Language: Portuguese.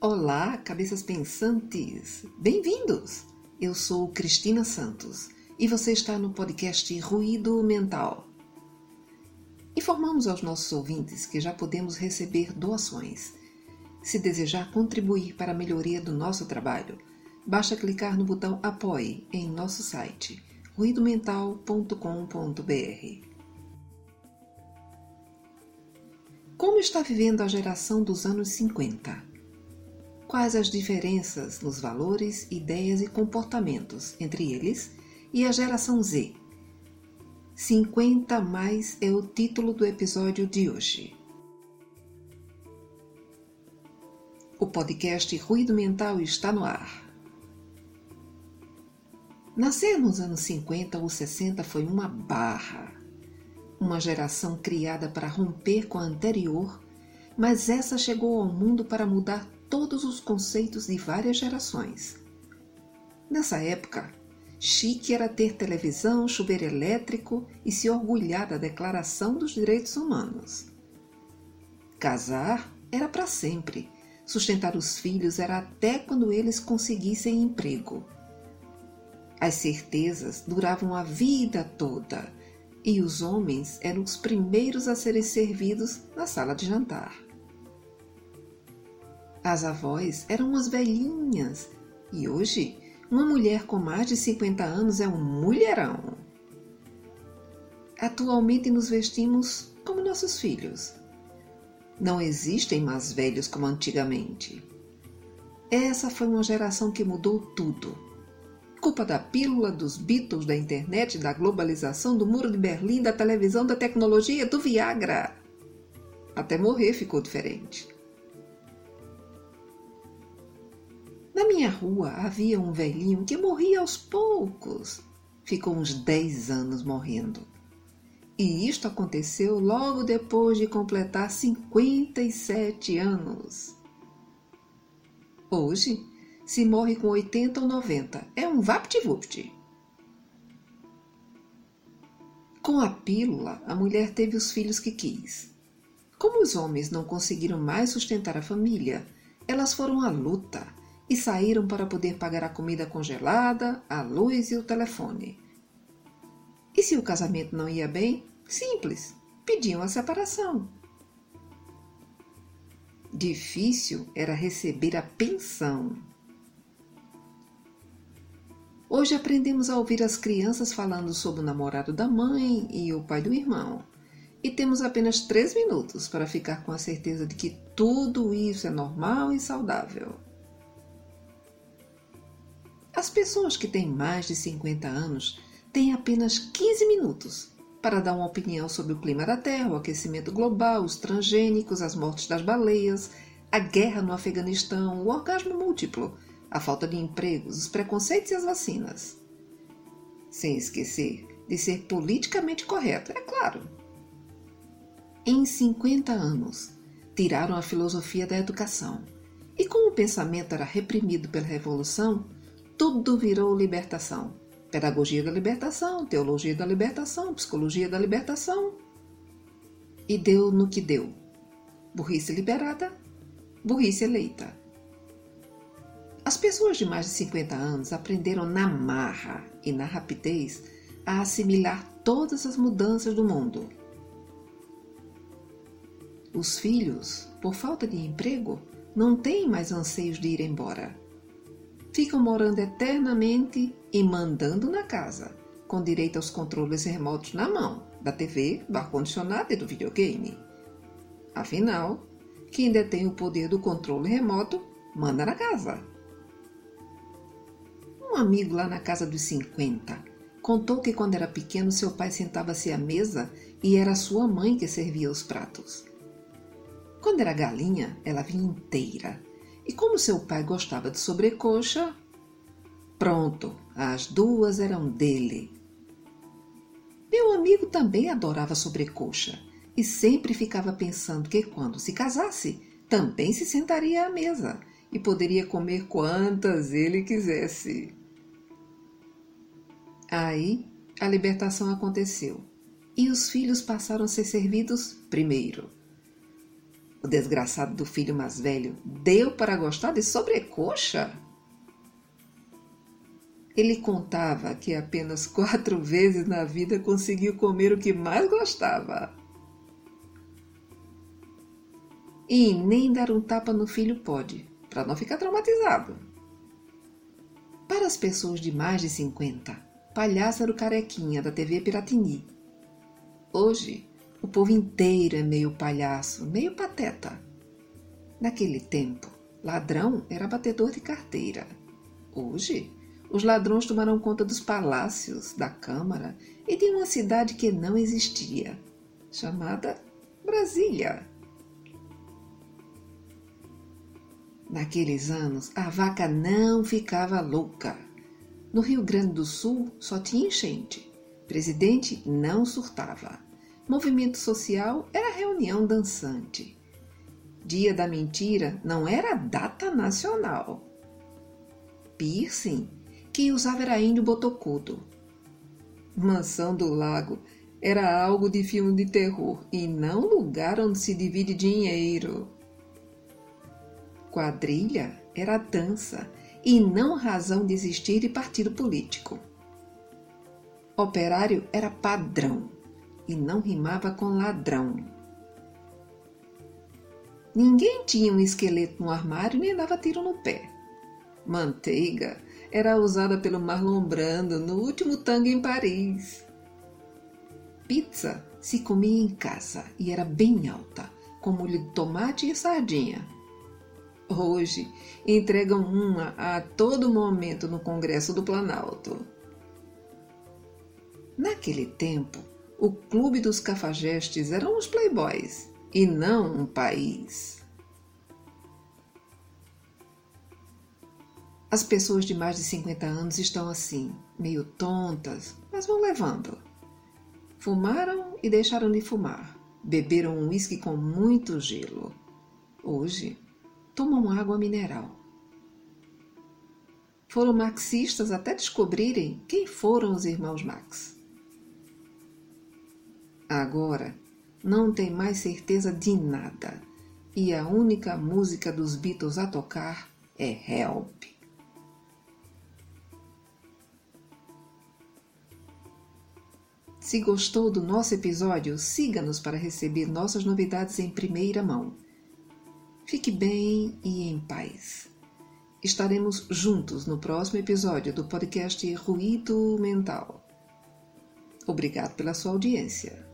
Olá, cabeças pensantes! Bem-vindos! Eu sou Cristina Santos e você está no podcast Ruído Mental. Informamos aos nossos ouvintes que já podemos receber doações. Se desejar contribuir para a melhoria do nosso trabalho, basta clicar no botão Apoie em nosso site ruidomental.com.br. Como está vivendo a geração dos anos 50? Quais as diferenças nos valores, ideias e comportamentos entre eles e a geração Z? 50 mais é o título do episódio de hoje. O podcast Ruído Mental está no ar. Nascer nos anos 50 ou 60 foi uma barra. Uma geração criada para romper com a anterior, mas essa chegou ao mundo para mudar todos os conceitos de várias gerações. Nessa época, chique era ter televisão, chuveiro elétrico e se orgulhar da Declaração dos Direitos Humanos. Casar era para sempre. Sustentar os filhos era até quando eles conseguissem emprego. As certezas duravam a vida toda e os homens eram os primeiros a serem servidos na sala de jantar. As avós eram umas velhinhas e hoje uma mulher com mais de 50 anos é um mulherão. Atualmente nos vestimos como nossos filhos. Não existem mais velhos como antigamente. Essa foi uma geração que mudou tudo. Culpa da pílula, dos Beatles, da internet, da globalização, do muro de Berlim, da televisão, da tecnologia, do Viagra. Até morrer ficou diferente. Na minha rua havia um velhinho que morria aos poucos. Ficou uns 10 anos morrendo. E isto aconteceu logo depois de completar 57 anos. Hoje, se morre com 80 ou 90, é um vapt-vupt. Com a pílula, a mulher teve os filhos que quis. Como os homens não conseguiram mais sustentar a família, elas foram à luta e saíram para poder pagar a comida congelada, a luz e o telefone. E se o casamento não ia bem? Simples, pediam a separação. Difícil era receber a pensão. Hoje aprendemos a ouvir as crianças falando sobre o namorado da mãe e o pai do irmão. E temos apenas três minutos para ficar com a certeza de que tudo isso é normal e saudável. As pessoas que têm mais de 50 anos têm apenas 15 minutos para dar uma opinião sobre o clima da Terra, o aquecimento global, os transgênicos, as mortes das baleias, a guerra no Afeganistão, o orgasmo múltiplo, a falta de empregos, os preconceitos e as vacinas. Sem esquecer de ser politicamente correto, é claro. Em 50 anos, tiraram a filosofia da educação. E como o pensamento era reprimido pela Revolução, tudo virou libertação. Pedagogia da libertação, teologia da libertação, psicologia da libertação. E deu no que deu. Burrice liberada, burrice eleita. As pessoas de mais de 50 anos aprenderam na marra e na rapidez a assimilar todas as mudanças do mundo. Os filhos, por falta de emprego, não têm mais anseios de ir embora ficam morando eternamente e mandando na casa, com direito aos controles remotos na mão, da TV, do ar-condicionado e do videogame. Afinal, quem detém o poder do controle remoto manda na casa. Um amigo lá na casa dos 50 contou que quando era pequeno seu pai sentava-se à mesa e era sua mãe que servia os pratos. Quando era galinha, ela vinha inteira e como seu pai gostava de sobrecoxa, pronto, as duas eram dele. Meu amigo também adorava sobrecoxa e sempre ficava pensando que quando se casasse, também se sentaria à mesa e poderia comer quantas ele quisesse. Aí a libertação aconteceu e os filhos passaram a ser servidos primeiro. O desgraçado do filho mais velho deu para gostar de sobrecoxa? Ele contava que apenas quatro vezes na vida conseguiu comer o que mais gostava. E nem dar um tapa no filho pode, para não ficar traumatizado. Para as pessoas de mais de 50, palhaço era o carequinha da TV Piratini. Hoje, o povo inteiro é meio palhaço, meio pateta. Naquele tempo, ladrão era batedor de carteira. Hoje, os ladrões tomaram conta dos palácios, da Câmara e de uma cidade que não existia, chamada Brasília. Naqueles anos, a vaca não ficava louca. No Rio Grande do Sul só tinha enchente. Presidente não surtava. Movimento social era reunião dançante. Dia da mentira não era data nacional. Piercing, quem usava era índio botocudo. Mansão do Lago era algo de filme de terror e não lugar onde se divide dinheiro. Quadrilha era dança e não razão de existir de partido político. Operário era padrão e não rimava com ladrão. Ninguém tinha um esqueleto no armário nem dava tiro no pé. Manteiga era usada pelo Marlon Brando no último tango em Paris. Pizza se comia em casa e era bem alta, com molho de tomate e sardinha. Hoje entregam uma a todo momento no Congresso do Planalto. Naquele tempo, o clube dos cafajestes eram os playboys e não um país. As pessoas de mais de 50 anos estão assim, meio tontas, mas vão levando. Fumaram e deixaram de fumar. Beberam um uísque com muito gelo. Hoje, tomam água mineral. Foram marxistas até descobrirem quem foram os irmãos Marx. Agora não tem mais certeza de nada e a única música dos Beatles a tocar é Help. Se gostou do nosso episódio, siga-nos para receber nossas novidades em primeira mão. Fique bem e em paz. Estaremos juntos no próximo episódio do podcast Ruído Mental. Obrigado pela sua audiência.